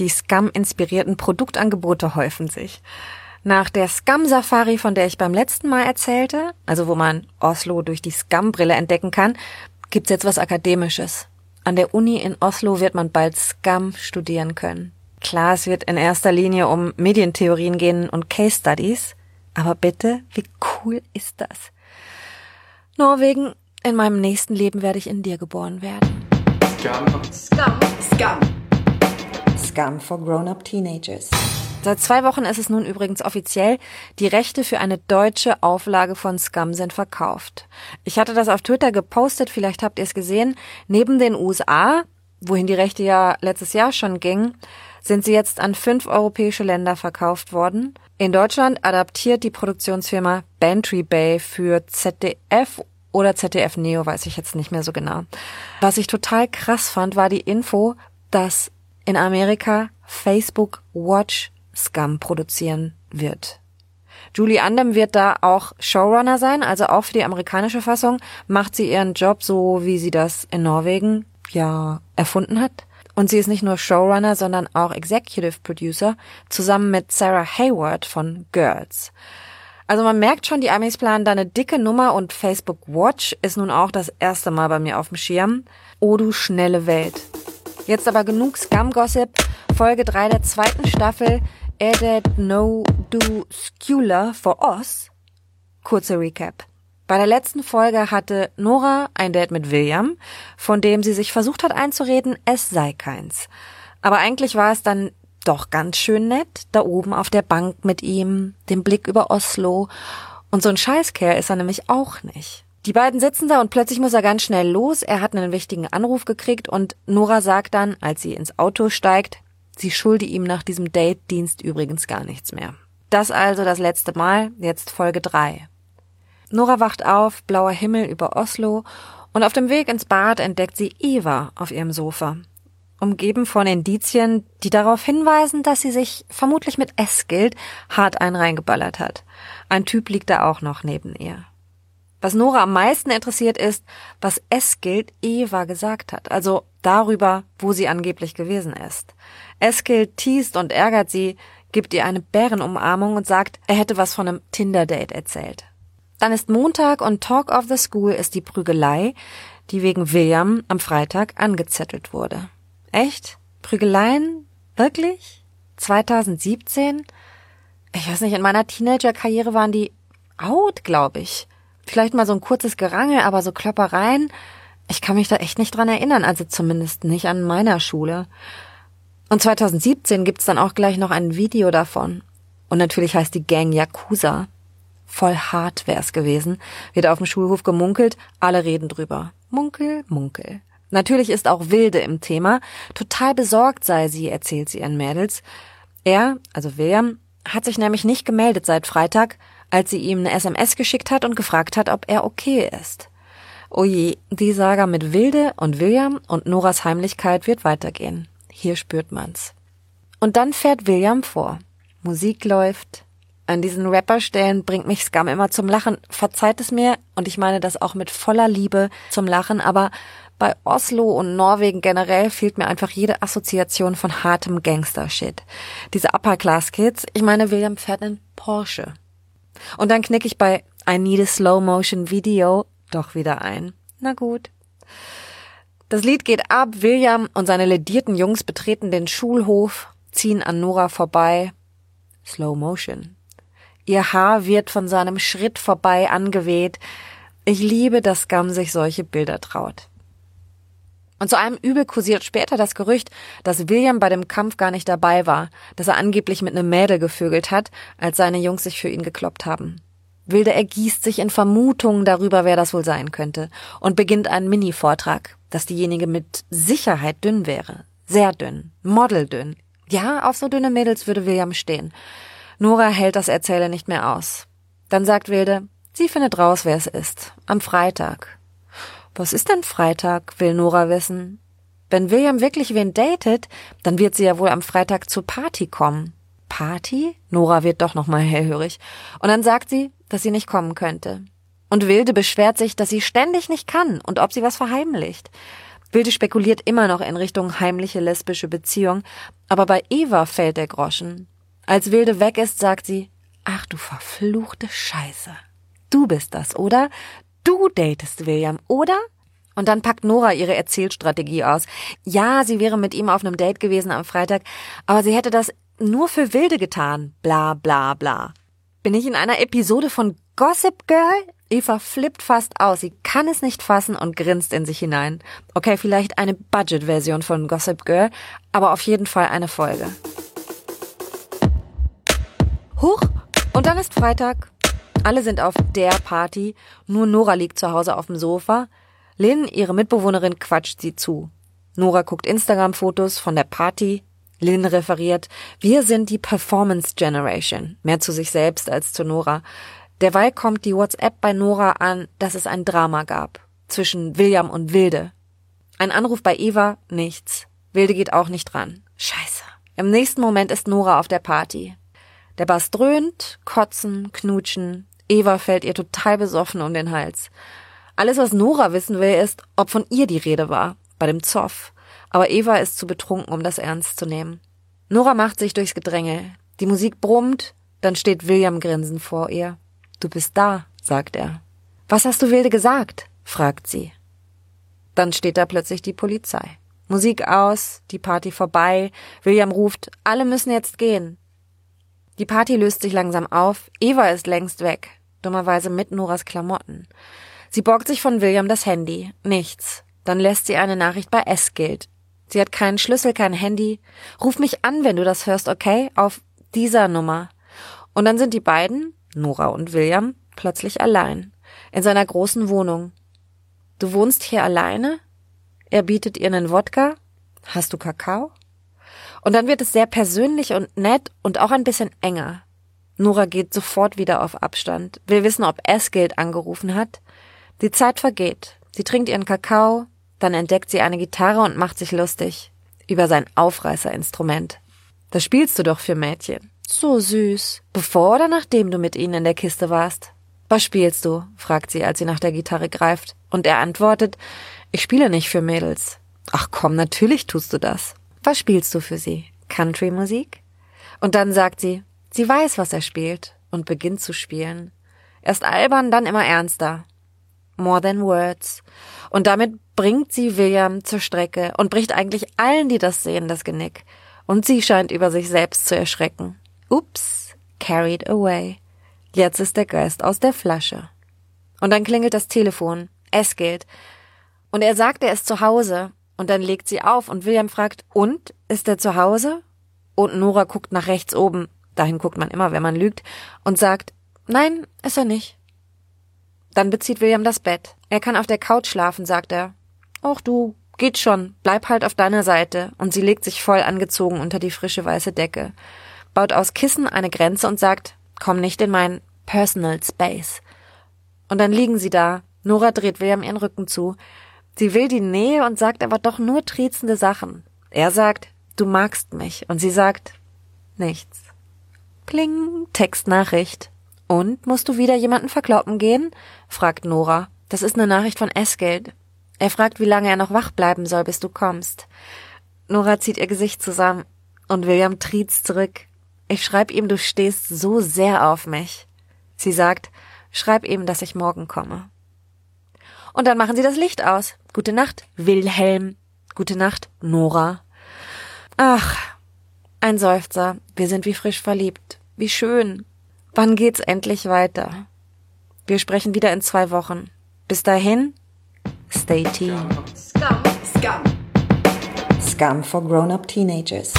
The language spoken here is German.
Die Scam-inspirierten Produktangebote häufen sich. Nach der Scam-Safari, von der ich beim letzten Mal erzählte, also wo man Oslo durch die Scam-Brille entdecken kann, gibt's jetzt was Akademisches. An der Uni in Oslo wird man bald Scam studieren können. Klar, es wird in erster Linie um Medientheorien gehen und Case Studies. Aber bitte, wie cool ist das? Norwegen, in meinem nächsten Leben werde ich in dir geboren werden. Scam. Scam. Scam. Scam for Grown-Up Teenagers. Seit zwei Wochen ist es nun übrigens offiziell, die Rechte für eine deutsche Auflage von Scum sind verkauft. Ich hatte das auf Twitter gepostet, vielleicht habt ihr es gesehen. Neben den USA, wohin die Rechte ja letztes Jahr schon gingen, sind sie jetzt an fünf europäische Länder verkauft worden. In Deutschland adaptiert die Produktionsfirma Bantry Bay für ZDF oder ZDF Neo, weiß ich jetzt nicht mehr so genau. Was ich total krass fand, war die Info, dass in Amerika Facebook Watch Scum produzieren wird. Julie Andem wird da auch Showrunner sein, also auch für die amerikanische Fassung macht sie ihren Job so, wie sie das in Norwegen ja erfunden hat. Und sie ist nicht nur Showrunner, sondern auch Executive Producer zusammen mit Sarah Hayward von Girls. Also man merkt schon, die Amis planen da eine dicke Nummer und Facebook Watch ist nun auch das erste Mal bei mir auf dem Schirm. Oh du schnelle Welt. Jetzt aber genug Scum-Gossip. Folge 3 der zweiten Staffel Edit No Do Skula for Us. Kurze Recap. Bei der letzten Folge hatte Nora ein Date mit William, von dem sie sich versucht hat einzureden, es sei keins. Aber eigentlich war es dann doch ganz schön nett, da oben auf der Bank mit ihm, den Blick über Oslo. Und so ein Scheißkerl ist er nämlich auch nicht. Die beiden sitzen da und plötzlich muss er ganz schnell los. Er hat einen wichtigen Anruf gekriegt und Nora sagt dann, als sie ins Auto steigt, sie schulde ihm nach diesem Date-Dienst übrigens gar nichts mehr. Das also das letzte Mal, jetzt Folge drei. Nora wacht auf, blauer Himmel über Oslo und auf dem Weg ins Bad entdeckt sie Eva auf ihrem Sofa umgeben von Indizien, die darauf hinweisen, dass sie sich vermutlich mit Eskild hart einen reingeballert hat. Ein Typ liegt da auch noch neben ihr. Was Nora am meisten interessiert ist, was Eskild Eva gesagt hat, also darüber, wo sie angeblich gewesen ist. Eskild teast und ärgert sie, gibt ihr eine Bärenumarmung und sagt, er hätte was von einem Tinder-Date erzählt. Dann ist Montag und Talk of the School ist die Prügelei, die wegen William am Freitag angezettelt wurde. Echt? Prügeleien? Wirklich? 2017? Ich weiß nicht, in meiner Teenager-Karriere waren die out, glaube ich. Vielleicht mal so ein kurzes Gerangel, aber so Kloppereien, ich kann mich da echt nicht dran erinnern, also zumindest nicht an meiner Schule. Und 2017 gibt's dann auch gleich noch ein Video davon. Und natürlich heißt die Gang Yakuza. Voll hart wär's gewesen. Wird auf dem Schulhof gemunkelt, alle reden drüber. Munkel, munkel. Natürlich ist auch Wilde im Thema. Total besorgt sei sie, erzählt sie ihren Mädels. Er, also William, hat sich nämlich nicht gemeldet seit Freitag, als sie ihm eine SMS geschickt hat und gefragt hat, ob er okay ist. Oh je, die Saga mit Wilde und William und Noras Heimlichkeit wird weitergehen. Hier spürt man's. Und dann fährt William vor. Musik läuft. An diesen Rapperstellen bringt mich Scum immer zum Lachen. Verzeiht es mir, und ich meine das auch mit voller Liebe zum Lachen, aber bei Oslo und Norwegen generell fehlt mir einfach jede Assoziation von hartem Gangster-Shit. Diese Upper-Class-Kids, ich meine, William fährt einen Porsche. Und dann knick ich bei I Need a Slow-Motion-Video doch wieder ein. Na gut. Das Lied geht ab, William und seine ledierten Jungs betreten den Schulhof, ziehen an Nora vorbei. Slow Motion. Ihr Haar wird von seinem Schritt vorbei angeweht. Ich liebe, dass Gam sich solche Bilder traut. Und zu einem Übel kursiert später das Gerücht, dass William bei dem Kampf gar nicht dabei war, dass er angeblich mit einem Mädel gevögelt hat, als seine Jungs sich für ihn gekloppt haben. Wilde ergießt sich in Vermutungen darüber, wer das wohl sein könnte, und beginnt einen Mini-Vortrag, dass diejenige mit Sicherheit dünn wäre. Sehr dünn. Modeldünn. Ja, auf so dünne Mädels würde William stehen. Nora hält das Erzähler nicht mehr aus. Dann sagt Wilde, sie findet raus, wer es ist. Am Freitag. Was ist denn Freitag? will Nora wissen. Wenn William wirklich wen datet, dann wird sie ja wohl am Freitag zur Party kommen. Party? Nora wird doch nochmal hellhörig. Und dann sagt sie, dass sie nicht kommen könnte. Und Wilde beschwert sich, dass sie ständig nicht kann und ob sie was verheimlicht. Wilde spekuliert immer noch in Richtung heimliche lesbische Beziehung, aber bei Eva fällt der Groschen. Als Wilde weg ist, sagt sie, ach du verfluchte Scheiße. Du bist das, oder? Du datest William, oder? Und dann packt Nora ihre Erzählstrategie aus. Ja, sie wäre mit ihm auf einem Date gewesen am Freitag, aber sie hätte das nur für Wilde getan. Bla bla bla. Bin ich in einer Episode von Gossip Girl? Eva flippt fast aus. Sie kann es nicht fassen und grinst in sich hinein. Okay, vielleicht eine Budget-Version von Gossip Girl, aber auf jeden Fall eine Folge. Huch! Und dann ist Freitag. Alle sind auf der Party. Nur Nora liegt zu Hause auf dem Sofa. Lynn, ihre Mitbewohnerin, quatscht sie zu. Nora guckt Instagram-Fotos von der Party. Lynn referiert, wir sind die Performance Generation. Mehr zu sich selbst als zu Nora. Derweil kommt die WhatsApp bei Nora an, dass es ein Drama gab. Zwischen William und Wilde. Ein Anruf bei Eva, nichts. Wilde geht auch nicht ran. Scheiße. Im nächsten Moment ist Nora auf der Party. Der Bass dröhnt, kotzen, knutschen. Eva fällt ihr total besoffen um den Hals. Alles, was Nora wissen will, ist, ob von ihr die Rede war. Bei dem Zoff. Aber Eva ist zu betrunken, um das ernst zu nehmen. Nora macht sich durchs Gedränge. Die Musik brummt, dann steht William grinsend vor ihr. Du bist da, sagt er. Was hast du Wilde gesagt? fragt sie. Dann steht da plötzlich die Polizei. Musik aus, die Party vorbei. William ruft, alle müssen jetzt gehen. Die Party löst sich langsam auf. Eva ist längst weg. Dummerweise mit Noras Klamotten. Sie borgt sich von William das Handy. Nichts. Dann lässt sie eine Nachricht bei Esgild. Sie hat keinen Schlüssel, kein Handy. Ruf mich an, wenn du das hörst, okay? Auf dieser Nummer. Und dann sind die beiden, Nora und William, plötzlich allein, in seiner großen Wohnung. Du wohnst hier alleine? Er bietet ihr einen Wodka? Hast du Kakao? Und dann wird es sehr persönlich und nett und auch ein bisschen enger. Nora geht sofort wieder auf Abstand, will wissen, ob Esgeld angerufen hat. Die Zeit vergeht. Sie trinkt ihren Kakao, dann entdeckt sie eine Gitarre und macht sich lustig über sein Aufreißerinstrument. Das spielst du doch für Mädchen. So süß. Bevor oder nachdem du mit ihnen in der Kiste warst? Was spielst du? fragt sie, als sie nach der Gitarre greift. Und er antwortet, ich spiele nicht für Mädels. Ach komm, natürlich tust du das. Was spielst du für sie? Country-Musik? Und dann sagt sie, sie weiß, was er spielt und beginnt zu spielen. Erst albern, dann immer ernster. More than words. Und damit bringt sie William zur Strecke und bricht eigentlich allen, die das sehen, das Genick. Und sie scheint über sich selbst zu erschrecken. Ups, carried away. Jetzt ist der Geist aus der Flasche. Und dann klingelt das Telefon. Es gilt. Und er sagt, er ist zu Hause. Und dann legt sie auf und William fragt, und? Ist er zu Hause? Und Nora guckt nach rechts oben. Dahin guckt man immer, wenn man lügt. Und sagt, nein, ist er nicht. Dann bezieht William das Bett. Er kann auf der Couch schlafen, sagt er. Och du, geht schon, bleib halt auf deiner Seite. Und sie legt sich voll angezogen unter die frische weiße Decke baut aus Kissen eine Grenze und sagt, komm nicht in mein Personal Space. Und dann liegen sie da. Nora dreht William ihren Rücken zu. Sie will die Nähe und sagt aber doch nur triezende Sachen. Er sagt, du magst mich. Und sie sagt, nichts. Pling, Textnachricht. Und musst du wieder jemanden verkloppen gehen? fragt Nora. Das ist eine Nachricht von Esgeld. Er fragt, wie lange er noch wach bleiben soll, bis du kommst. Nora zieht ihr Gesicht zusammen und William triezt zurück. Ich schreib ihm, du stehst so sehr auf mich. Sie sagt, schreib ihm, dass ich morgen komme. Und dann machen sie das Licht aus. Gute Nacht, Wilhelm. Gute Nacht, Nora. Ach, ein Seufzer. Wir sind wie frisch verliebt. Wie schön. Wann geht's endlich weiter? Wir sprechen wieder in zwei Wochen. Bis dahin, stay tuned. Scum. Scum. Scum for grown-up teenagers.